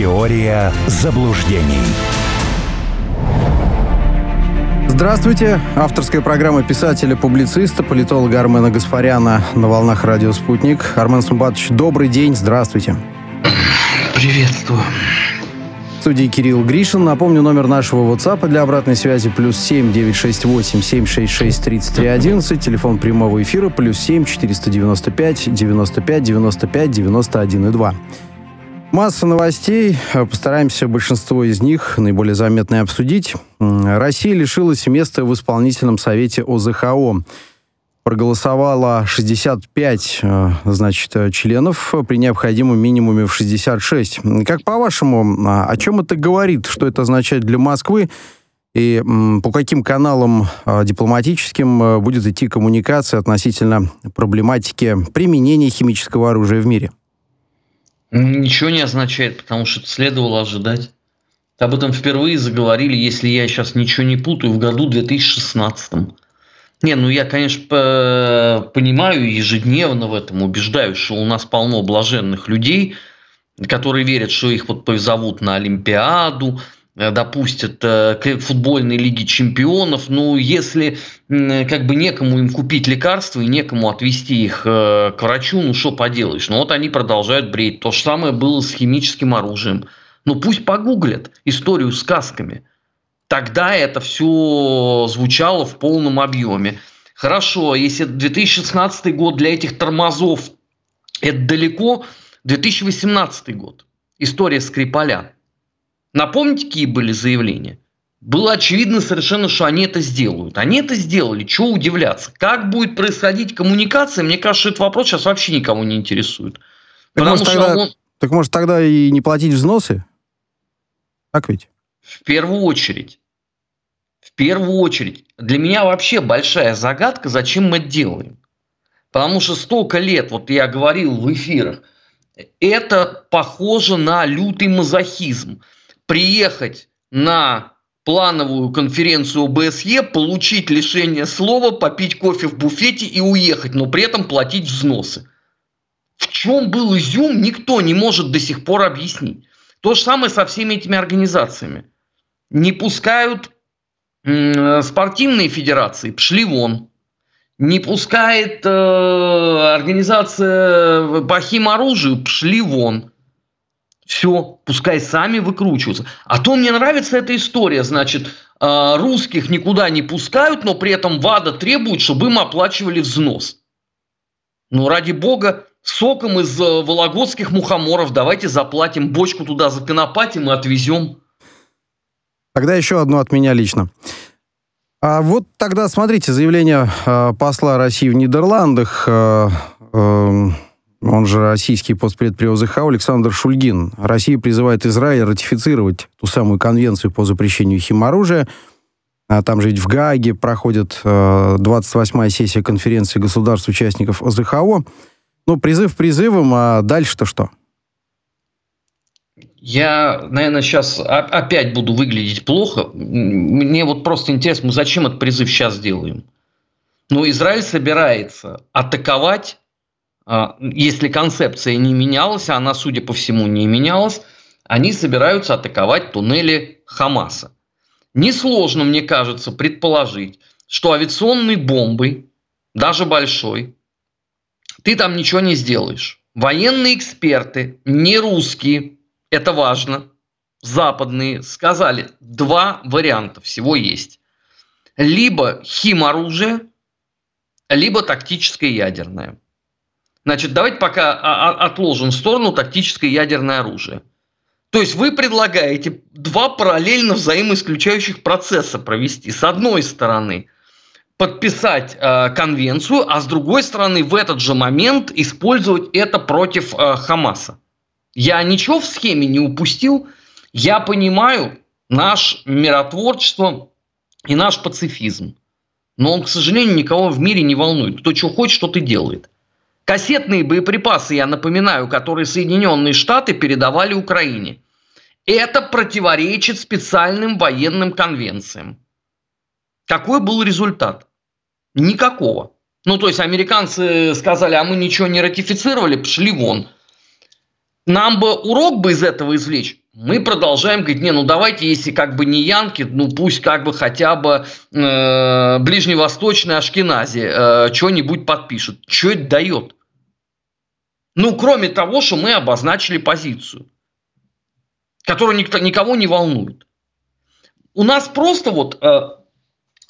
Теория заблуждений. Здравствуйте. Авторская программа писателя-публициста, политолога Армена Гаспаряна на волнах радио «Спутник». Армен Сумбатович, добрый день, здравствуйте. Приветствую. В студии Кирилл Гришин. Напомню, номер нашего WhatsApp для обратной связи плюс 7 968 766 33 11. Телефон прямого эфира плюс 7 495 95 95 91 и 2. Масса новостей. Постараемся большинство из них, наиболее заметные, обсудить. Россия лишилась места в исполнительном совете ОЗХО проголосовало 65, э, значит, членов при необходимом минимуме в 66. Как по-вашему, а, о чем это говорит? Что это означает для Москвы? И по каким каналам а, дипломатическим э, будет идти коммуникация относительно проблематики применения химического оружия в мире? Ничего не означает, потому что это следовало ожидать. Об этом впервые заговорили, если я сейчас ничего не путаю, в году 2016. Не, ну я, конечно, понимаю ежедневно в этом, убеждаюсь, что у нас полно блаженных людей, которые верят, что их вот позовут на Олимпиаду, допустят э, к футбольной лиге чемпионов, ну, если как бы некому им купить лекарства и некому отвести их э, к врачу, ну, что поделаешь. Ну, вот они продолжают бредить. То же самое было с химическим оружием. Ну, пусть погуглят историю сказками – тогда это все звучало в полном объеме. Хорошо, если 2016 год для этих тормозов это далеко, 2018 год. История Скрипаля. Напомните, какие были заявления? Было очевидно совершенно, что они это сделают. Они это сделали. Чего удивляться? Как будет происходить коммуникация? Мне кажется, этот вопрос сейчас вообще никого не интересует. Так, Потому может, что тогда, он... так может тогда и не платить взносы? Так ведь? В первую очередь в первую очередь, для меня вообще большая загадка, зачем мы это делаем. Потому что столько лет, вот я говорил в эфирах, это похоже на лютый мазохизм. Приехать на плановую конференцию ОБСЕ, получить лишение слова, попить кофе в буфете и уехать, но при этом платить взносы. В чем был изюм, никто не может до сих пор объяснить. То же самое со всеми этими организациями. Не пускают спортивные федерации пошли вон. Не пускает э, организация по химоружию, пошли вон. Все, пускай сами выкручиваются. А то мне нравится эта история, значит, э, русских никуда не пускают, но при этом ВАДА требует, чтобы им оплачивали взнос. Ну, ради бога, соком из э, вологодских мухоморов давайте заплатим, бочку туда законопатим и отвезем. Тогда еще одно от меня лично. А вот тогда, смотрите, заявление э, посла России в Нидерландах, э, э, он же российский постпред при ОЗХ Александр Шульгин. Россия призывает Израиль ратифицировать ту самую конвенцию по запрещению химоружия. А там же ведь в Гааге проходит э, 28-я сессия конференции государств-участников ОЗХО. Ну, призыв призывом, а дальше-то что? Я, наверное, сейчас опять буду выглядеть плохо. Мне вот просто интересно, мы зачем этот призыв сейчас делаем? Ну, Израиль собирается атаковать, если концепция не менялась, а она, судя по всему, не менялась, они собираются атаковать туннели Хамаса. Несложно, мне кажется, предположить, что авиационной бомбой, даже большой, ты там ничего не сделаешь. Военные эксперты, не русские, это важно, западные сказали, два варианта всего есть. Либо химоружие, либо тактическое ядерное. Значит, давайте пока отложим в сторону тактическое ядерное оружие. То есть вы предлагаете два параллельно взаимоисключающих процесса провести. С одной стороны, подписать э, конвенцию, а с другой стороны, в этот же момент использовать это против э, Хамаса. Я ничего в схеме не упустил. Я понимаю наш миротворчество и наш пацифизм. Но он, к сожалению, никого в мире не волнует. Кто что хочет, что ты делает. Кассетные боеприпасы, я напоминаю, которые Соединенные Штаты передавали Украине. Это противоречит специальным военным конвенциям. Какой был результат? Никакого. Ну, то есть американцы сказали, а мы ничего не ратифицировали, пошли вон. Нам бы урок бы из этого извлечь. мы продолжаем говорить, не, ну давайте, если как бы не Янки, ну пусть как бы хотя бы э, ближневосточный Ашкенази э, что-нибудь подпишет. Что это дает? Ну, кроме того, что мы обозначили позицию, которая никто, никого не волнует. У нас просто вот э,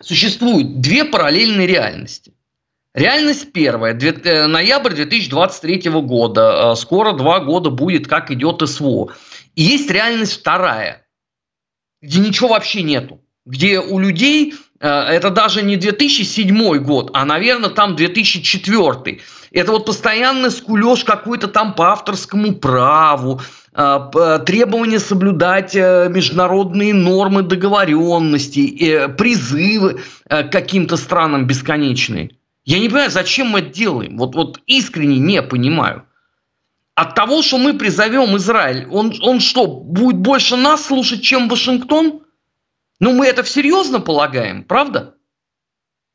существуют две параллельные реальности. Реальность первая. Э, ноябрь 2023 года. Э, скоро два года будет, как идет СВО. И есть реальность вторая, где ничего вообще нету. Где у людей, э, это даже не 2007 год, а, наверное, там 2004. Это вот постоянный скулеж какой-то там по авторскому праву, требование соблюдать международные нормы договоренности, призывы к каким-то странам бесконечные. Я не понимаю, зачем мы это делаем. Вот, вот искренне не понимаю. От того, что мы призовем Израиль, он, он что, будет больше нас слушать, чем Вашингтон? Ну, мы это всерьезно полагаем, правда?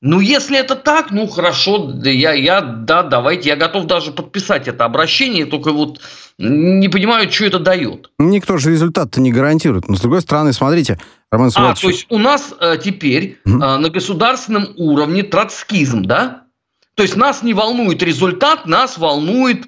Ну, если это так, ну хорошо, да, я, я, да, давайте, я готов даже подписать это обращение, только вот не понимаю, что это дает. Никто же результат-то не гарантирует. Но с другой стороны, смотрите, Роман Сулатович... А, то есть у нас э, теперь угу. э, на государственном уровне троцкизм, да? То есть нас не волнует результат, нас волнует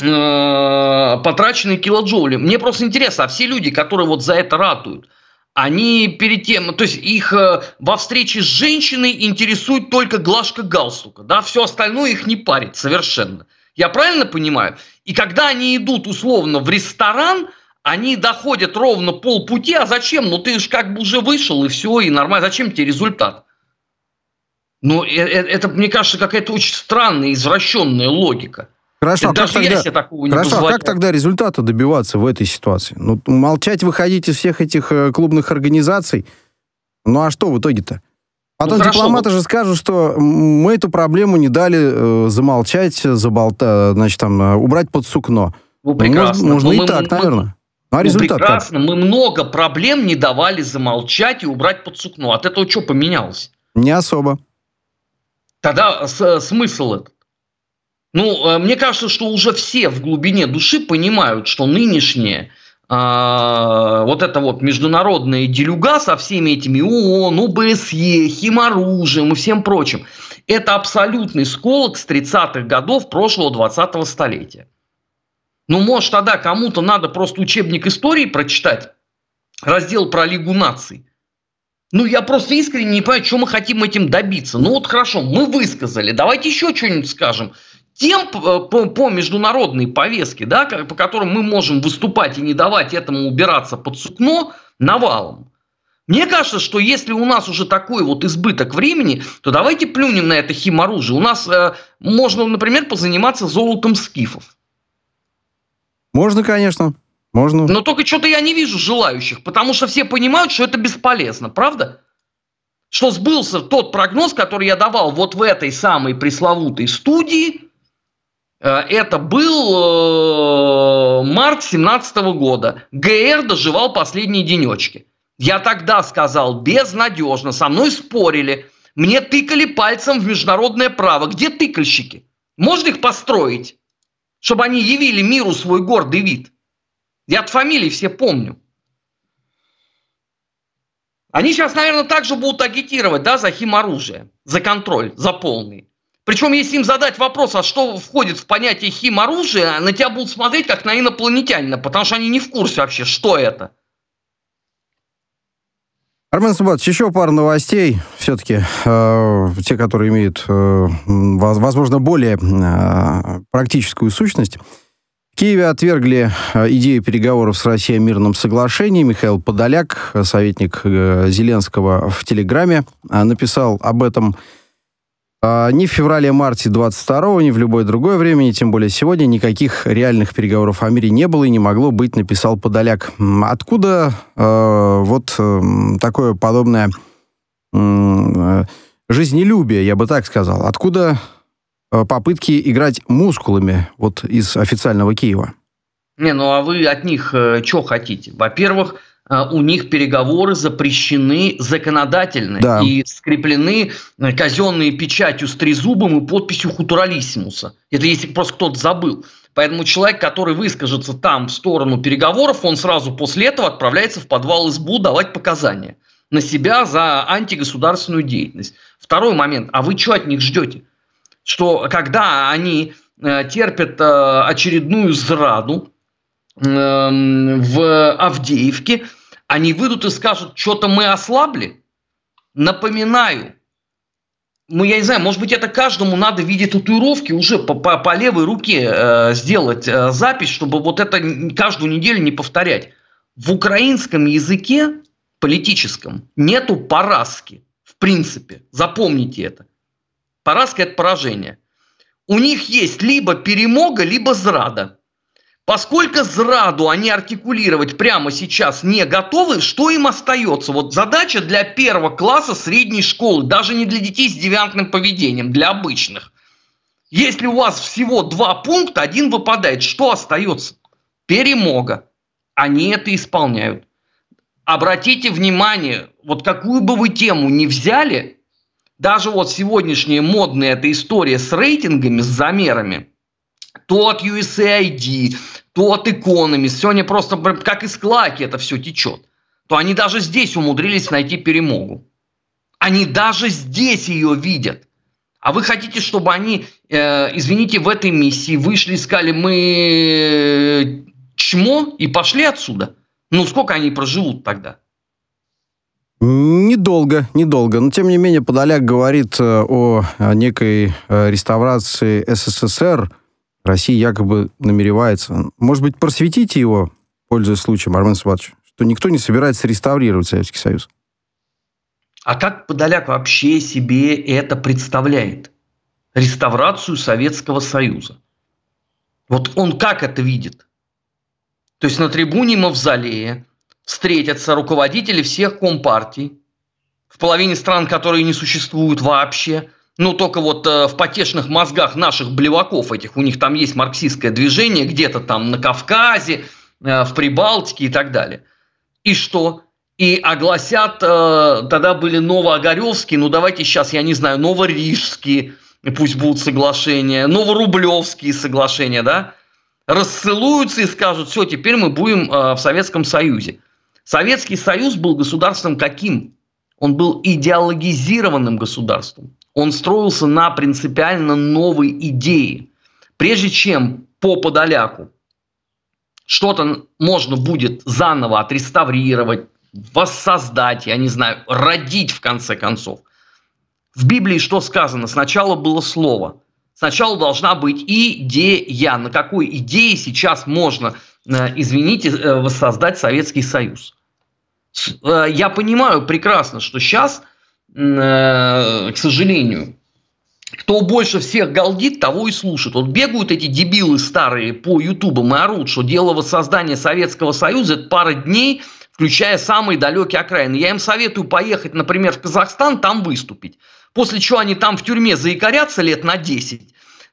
э, потраченные килоджоули. Мне просто интересно, а все люди, которые вот за это ратуют, они перед тем, то есть их э, во встрече с женщиной интересует только глажка галстука, да, все остальное их не парит совершенно. Я правильно понимаю? И когда они идут условно в ресторан, они доходят ровно полпути, а зачем? Ну ты же как бы уже вышел и все, и нормально, зачем тебе результат? Ну, это, э, это мне кажется, какая-то очень странная, извращенная логика. Хорошо, а как тогда, такого не хорошо а как тогда результата добиваться в этой ситуации? Ну, молчать выходить из всех этих э, клубных организаций? Ну, а что в итоге-то? Потом ну, дипломаты же скажут, что мы эту проблему не дали э, замолчать, заболта, значит, там, э, убрать под сукно. Ну, прекрасно. Можно, можно и мы, так, мы, наверное. Ну, а результат ну, прекрасно. Как? Мы много проблем не давали замолчать и убрать под сукно. От этого что поменялось? Не особо. Тогда с, смысл этот? Ну, э, мне кажется, что уже все в глубине души понимают, что нынешнее а, вот это вот международная делюга со всеми этими ООН, ОБСЕ, химоружием и всем прочим, это абсолютный сколок с 30-х годов прошлого 20-го столетия. Ну, может, тогда кому-то надо просто учебник истории прочитать, раздел про Лигу наций. Ну, я просто искренне не понимаю, что мы хотим этим добиться. Ну, вот хорошо, мы высказали, давайте еще что-нибудь скажем тем по, по международной повестке, да, по которым мы можем выступать и не давать этому убираться под сукно, навалом. Мне кажется, что если у нас уже такой вот избыток времени, то давайте плюнем на это химоружие. У нас э, можно, например, позаниматься золотом скифов. Можно, конечно. Можно. Но только что-то я не вижу желающих, потому что все понимают, что это бесполезно, правда? Что сбылся тот прогноз, который я давал вот в этой самой пресловутой студии, Э, это был э, март 17 года. ГР доживал последние денечки. Я тогда сказал, безнадежно, со мной спорили. Мне тыкали пальцем в международное право. Где тыкальщики? Можно их построить, чтобы они явили миру свой гордый вид? Я от фамилий все помню. Они сейчас, наверное, также будут агитировать да, за химоружие, за контроль, за полный. Причем, если им задать вопрос, а что входит в понятие химоружия, на тебя будут смотреть как на инопланетянина, потому что они не в курсе вообще, что это. Армен Субатович, еще пару новостей. Все-таки э, те, которые имеют, э, возможно, более э, практическую сущность. В Киеве отвергли э, идею переговоров с Россией о мирном соглашении. Михаил Подоляк, советник э, Зеленского в Телеграме, э, написал об этом ни в феврале-марте 22 ни в любое другое время, тем более сегодня, никаких реальных переговоров о мире не было и не могло быть, написал Подоляк. Откуда э, вот э, такое подобное э, жизнелюбие, я бы так сказал? Откуда э, попытки играть мускулами вот из официального Киева? Не, ну а вы от них э, что хотите? Во-первых, а, у них переговоры запрещены законодательно да. и скреплены э, казенной печатью с трезубом и подписью Хутуралиссимуса. Это если просто кто-то забыл. Поэтому человек, который выскажется там в сторону переговоров, он сразу после этого отправляется в подвал СБУ давать показания на себя за антигосударственную деятельность. Второй момент. А вы что от них ждете? Что когда они э, терпят э, очередную зраду э, в Авдеевке, они выйдут и скажут, что-то мы ослабли? Напоминаю, ну, я не знаю, может быть, это каждому надо в виде татуировки уже по, по, по левой руке э, сделать э, запись, чтобы вот это каждую неделю не повторять. В украинском языке политическом нету поразки, в принципе. Запомните это. Поразка – это поражение. У них есть либо перемога, либо зрада. Поскольку зраду они артикулировать прямо сейчас не готовы, что им остается? Вот задача для первого класса средней школы, даже не для детей с девиантным поведением, для обычных. Если у вас всего два пункта, один выпадает, что остается? Перемога. Они это исполняют. Обратите внимание, вот какую бы вы тему ни взяли, даже вот сегодняшняя модная эта история с рейтингами, с замерами – то от USAID, то от Economist, сегодня просто как из клаки это все течет, то они даже здесь умудрились найти перемогу. Они даже здесь ее видят. А вы хотите, чтобы они, э, извините, в этой миссии вышли и сказали, мы э, чмо, и пошли отсюда? Ну, сколько они проживут тогда? Недолго, недолго. Но, тем не менее, Подоляк говорит э, о некой э, реставрации СССР – Россия якобы намеревается... Может быть, просветите его, пользуясь случаем, Армен Сватович, что никто не собирается реставрировать Советский Союз. А как Подоляк вообще себе это представляет? Реставрацию Советского Союза. Вот он как это видит? То есть на трибуне Мавзолея встретятся руководители всех компартий, в половине стран, которые не существуют вообще, ну, только вот э, в потешных мозгах наших блеваков этих, у них там есть марксистское движение где-то там на Кавказе, э, в Прибалтике и так далее. И что? И огласят, э, тогда были новоогаревские, ну давайте сейчас, я не знаю, новорижские, пусть будут соглашения, новорублевские соглашения, да? Рассылуются и скажут, все, теперь мы будем э, в Советском Союзе. Советский Союз был государством каким? Он был идеологизированным государством он строился на принципиально новой идее. Прежде чем по Подоляку что-то можно будет заново отреставрировать, воссоздать, я не знаю, родить в конце концов. В Библии что сказано? Сначала было слово. Сначала должна быть идея. На какой идее сейчас можно, э, извините, э, воссоздать Советский Союз? Э, я понимаю прекрасно, что сейчас – к сожалению, кто больше всех галдит, того и слушает. Вот бегают эти дебилы старые по ютубам и орут, что дело воссоздания Советского Союза – это пара дней, включая самые далекие окраины. Я им советую поехать, например, в Казахстан, там выступить. После чего они там в тюрьме заикарятся лет на 10,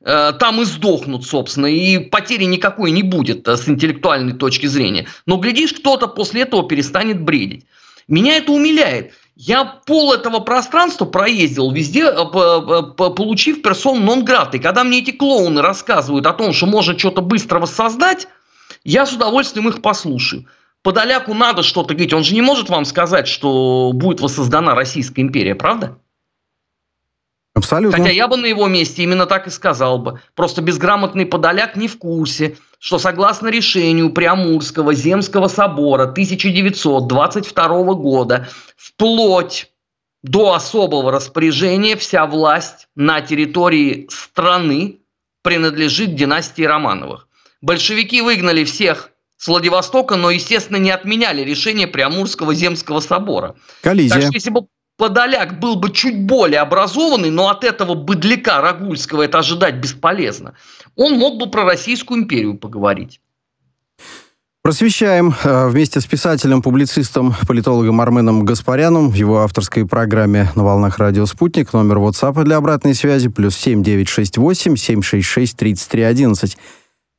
э, там и сдохнут, собственно, и потери никакой не будет э, с интеллектуальной точки зрения. Но, глядишь, кто-то после этого перестанет бредить. Меня это умиляет. Я пол этого пространства проездил везде, э, получив персон нон град. И когда мне эти клоуны рассказывают о том, что можно что-то быстро воссоздать, я с удовольствием их послушаю. Подоляку надо что-то говорить. Он же не может вам сказать, что будет воссоздана Российская империя, правда? Абсолютно. Хотя я бы на его месте именно так и сказал бы. Просто безграмотный подоляк не в курсе, что согласно решению Приамурского земского собора 1922 года вплоть до особого распоряжения вся власть на территории страны принадлежит династии Романовых. Большевики выгнали всех с Владивостока, но, естественно, не отменяли решение Приамурского земского собора. Коллизия. Так что, если бы Подоляк был бы чуть более образованный, но от этого быдляка Рагульского это ожидать бесполезно, он мог бы про Российскую империю поговорить. Просвещаем э, вместе с писателем, публицистом, политологом Арменом Гаспаряном в его авторской программе «На волнах радио Спутник». Номер WhatsApp для обратной связи плюс 7968 766 3311.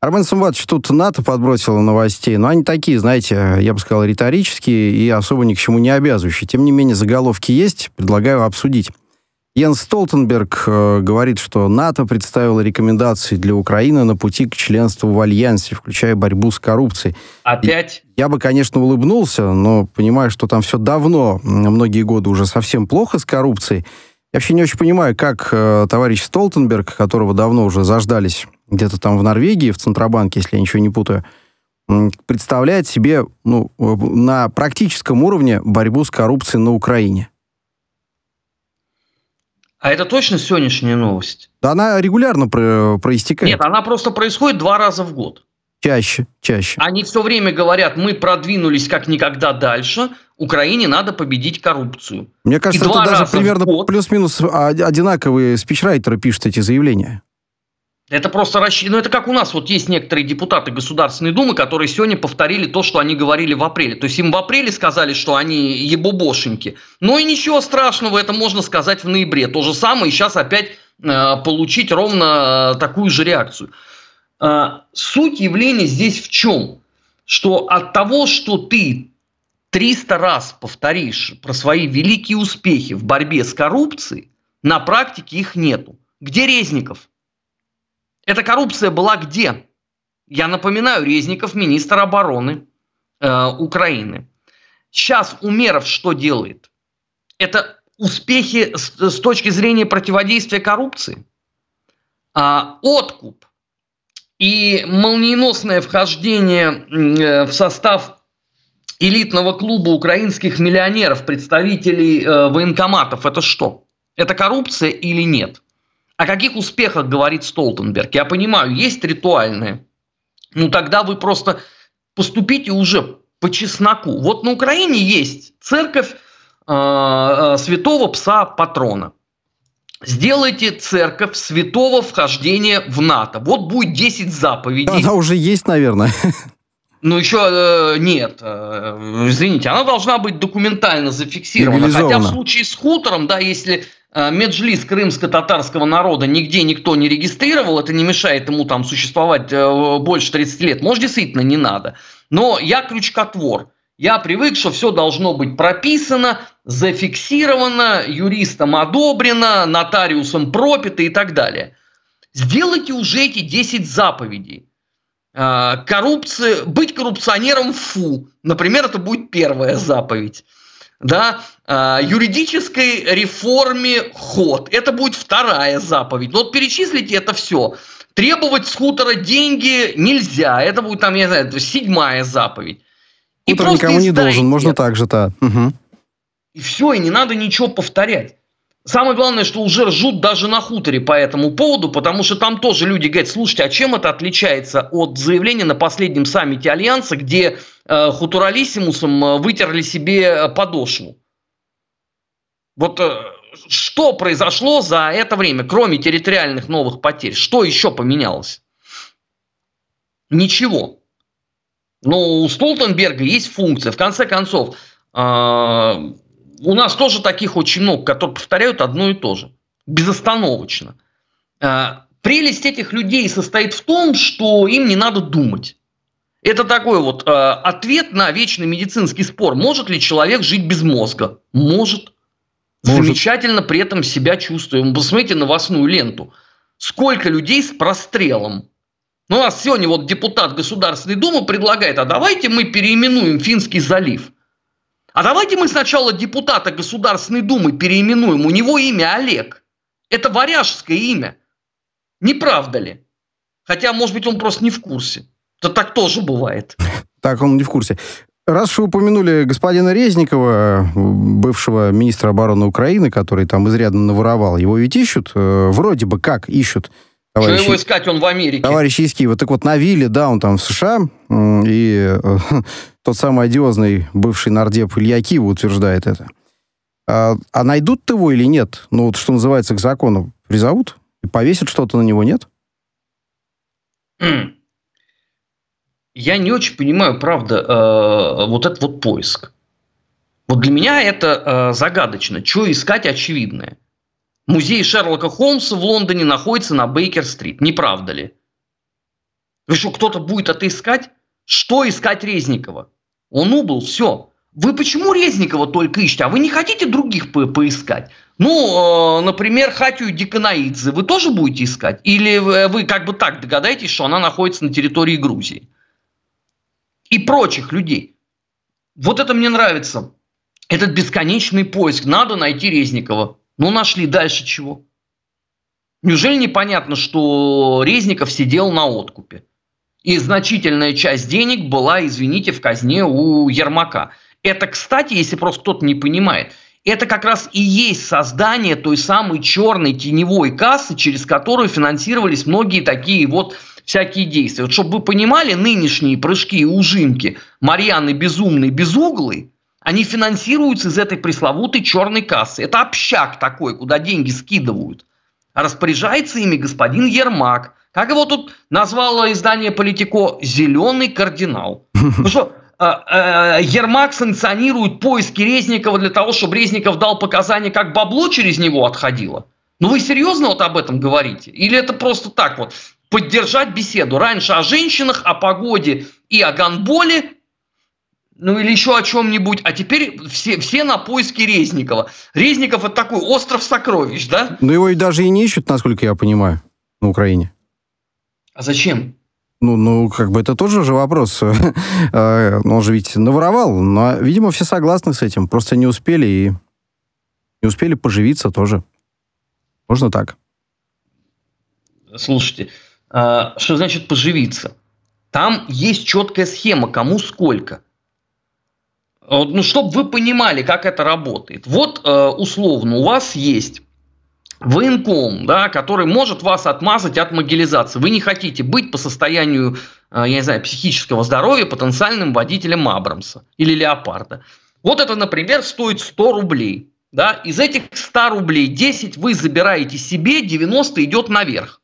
Армен Самбатович, тут НАТО подбросило новостей, но они такие, знаете, я бы сказал, риторические и особо ни к чему не обязывающие. Тем не менее, заголовки есть, предлагаю обсудить. Йенс Столтенберг э, говорит, что НАТО представило рекомендации для Украины на пути к членству в Альянсе, включая борьбу с коррупцией. Опять? И я бы, конечно, улыбнулся, но понимаю, что там все давно, многие годы уже совсем плохо с коррупцией. Я вообще не очень понимаю, как э, товарищ Столтенберг, которого давно уже заждались где-то там в Норвегии, в Центробанке, если я ничего не путаю, представляет себе ну, на практическом уровне борьбу с коррупцией на Украине. А это точно сегодняшняя новость? Да она регулярно про проистекает. Нет, она просто происходит два раза в год. Чаще, чаще. Они все время говорят, мы продвинулись как никогда дальше, Украине надо победить коррупцию. Мне кажется, И это даже примерно плюс-минус одинаковые спичрайтеры пишут эти заявления. Это просто рассчитано. Ну, это как у нас вот есть некоторые депутаты Государственной Думы, которые сегодня повторили то, что они говорили в апреле. То есть им в апреле сказали, что они ебобошеньки. Но и ничего страшного, это можно сказать в ноябре. То же самое и сейчас опять э, получить ровно э, такую же реакцию. Э, суть явления здесь в чем? Что от того, что ты 300 раз повторишь про свои великие успехи в борьбе с коррупцией, на практике их нету. Где Резников? Эта коррупция была где? Я напоминаю, Резников министр обороны э, Украины. Сейчас Умеров что делает? Это успехи с, с точки зрения противодействия коррупции. А, откуп и молниеносное вхождение э, в состав элитного клуба украинских миллионеров, представителей э, военкоматов, это что? Это коррупция или нет? О каких успехах говорит Столтенберг? Я понимаю, есть ритуальные. Ну тогда вы просто поступите уже по чесноку. Вот на Украине есть церковь э, э, святого пса патрона. Сделайте церковь святого вхождения в НАТО. Вот будет 10 заповедей. Она уже есть, наверное. Ну, еще э, нет. Э, извините, она должна быть документально зафиксирована. Хотя в случае с хутором, да, если Меджлис крымско-татарского народа нигде никто не регистрировал, это не мешает ему там существовать э, больше 30 лет. Может, действительно не надо. Но я крючкотвор. Я привык, что все должно быть прописано, зафиксировано, юристом одобрено, нотариусом пропито и так далее. Сделайте уже эти 10 заповедей. Э, коррупция, быть коррупционером фу. Например, это будет первая заповедь да, а, юридической реформе ход. Это будет вторая заповедь. Вот перечислите это все. Требовать с хутора деньги нельзя. Это будет там, я не знаю, седьмая заповедь. И Хутор никому не должен, можно так же-то. Угу. И все, и не надо ничего повторять. Самое главное, что уже ржут даже на хуторе по этому поводу, потому что там тоже люди говорят, слушайте, а чем это отличается от заявления на последнем саммите Альянса, где э, хутуралиссимусом э, вытерли себе э, подошву? Вот э, что произошло за это время, кроме территориальных новых потерь? Что еще поменялось? Ничего. Но у Столтенберга есть функция. В конце концов, э, у нас тоже таких очень много, которые повторяют одно и то же. Безостановочно. А, прелесть этих людей состоит в том, что им не надо думать. Это такой вот э, ответ на вечный медицинский спор. Может ли человек жить без мозга? Может. Может. Замечательно при этом себя чувствуем. Посмотрите новостную ленту. Сколько людей с прострелом. Ну, у нас сегодня вот депутат Государственной Думы предлагает, а давайте мы переименуем Финский залив – а давайте мы сначала депутата Государственной Думы переименуем. У него имя Олег. Это варяжское имя. Не правда ли? Хотя, может быть, он просто не в курсе. Да так тоже бывает. Так, он не в курсе. Раз вы упомянули господина Резникова, бывшего министра обороны Украины, который там изрядно наворовал, его ведь ищут, э, вроде бы как ищут. Товарищ, Что его искать, он в Америке. Товарищ из Киева. Так вот, на вилле, да, он там в США, и э, тот самый одиозный бывший нардеп Илья Киева утверждает это. А, а найдут его или нет? Ну, вот что называется, к закону призовут и повесят что-то на него, нет? Я не очень понимаю, правда, э, вот этот вот поиск. Вот для меня это э, загадочно. Что искать очевидное? Музей Шерлока Холмса в Лондоне находится на Бейкер-стрит. Не правда ли? Вы что, кто-то будет это искать? Что искать Резникова? Он убыл, все. Вы почему Резникова только ищете? А вы не хотите других по поискать? Ну, э, например, Хатию Диканаидзе вы тоже будете искать? Или вы как бы так догадаетесь, что она находится на территории Грузии? И прочих людей. Вот это мне нравится. Этот бесконечный поиск. Надо найти Резникова. Ну, нашли. Дальше чего? Неужели непонятно, что Резников сидел на откупе? И значительная часть денег была, извините, в казне у Ермака. Это, кстати, если просто кто-то не понимает, это как раз и есть создание той самой черной теневой кассы, через которую финансировались многие такие вот всякие действия. Вот чтобы вы понимали, нынешние прыжки и ужимки Марьяны Безумной Безуглой, они финансируются из этой пресловутой черной кассы. Это общак такой, куда деньги скидывают. Распоряжается ими господин Ермак. Как его тут назвало издание «Политико» «Зеленый кардинал». Ну что, а, а, Ермак санкционирует поиски Резникова для того, чтобы Резников дал показания, как бабло через него отходило? Ну вы серьезно вот об этом говорите? Или это просто так вот, поддержать беседу? Раньше о женщинах, о погоде и о гандболе, ну или еще о чем-нибудь, а теперь все, все на поиске Резникова. Резников это такой остров сокровищ, да? Ну его и даже и не ищут, насколько я понимаю, на Украине. А зачем? Ну, ну, как бы это тоже же вопрос. Э, он же ведь наворовал, но, видимо, все согласны с этим. Просто не успели и не успели поживиться тоже. Можно так. Слушайте, а, что значит поживиться? Там есть четкая схема, кому сколько. Ну, чтобы вы понимали, как это работает. Вот, э, условно, у вас есть военком, да, который может вас отмазать от могилизации. Вы не хотите быть по состоянию, э, я не знаю, психического здоровья потенциальным водителем Абрамса или Леопарда. Вот это, например, стоит 100 рублей. Да? Из этих 100 рублей 10 вы забираете себе, 90 идет наверх.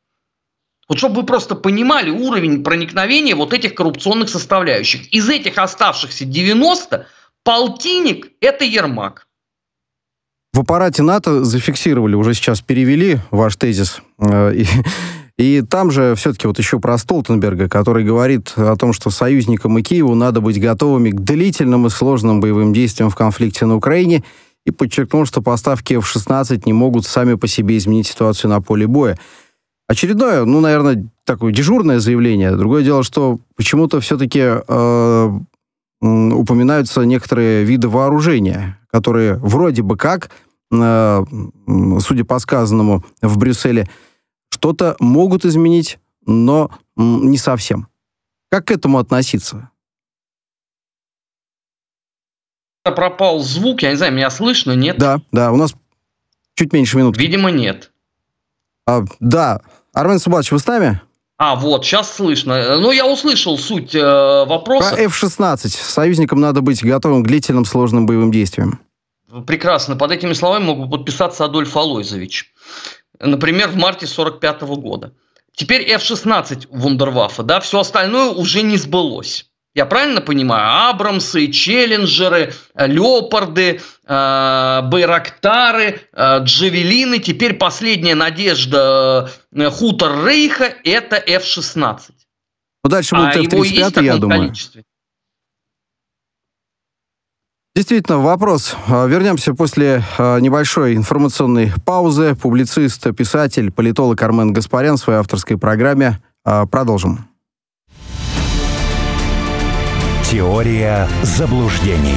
Вот чтобы вы просто понимали уровень проникновения вот этих коррупционных составляющих. Из этих оставшихся 90 полтинник – это Ермак. В аппарате НАТО зафиксировали, уже сейчас перевели ваш тезис. Э, и, и там же все-таки вот еще про Столтенберга, который говорит о том, что союзникам и Киеву надо быть готовыми к длительным и сложным боевым действиям в конфликте на Украине, и подчеркнул, что поставки F-16 не могут сами по себе изменить ситуацию на поле боя. Очередное, ну, наверное, такое дежурное заявление. Другое дело, что почему-то все-таки э, упоминаются некоторые виды вооружения, которые вроде бы как, э, судя по сказанному в Брюсселе, что-то могут изменить, но не совсем. Как к этому относиться? Пропал звук, я не знаю, меня слышно, нет? Да, да, у нас чуть меньше минут. Видимо, нет. А, да. Армен Субатович, вы с нами? А, вот, сейчас слышно. Ну, я услышал суть э, вопроса. Про F-16. Союзникам надо быть готовым к длительным сложным боевым действиям. Прекрасно. Под этими словами мог бы подписаться Адольф Алойзович. Например, в марте 1945 года. Теперь F-16 Вундерваффе, да, все остальное уже не сбылось. Я правильно понимаю? Абрамсы, Челленджеры, Леопарды, э, Байрактары, э, Джавелины. Теперь последняя надежда э, Хутор Рейха – это F-16. Ну, дальше будет а F-35, я думаю. Количестве? Действительно, вопрос. Вернемся после небольшой информационной паузы. Публицист, писатель, политолог Армен Гаспарян в своей авторской программе. Продолжим. Теория заблуждений.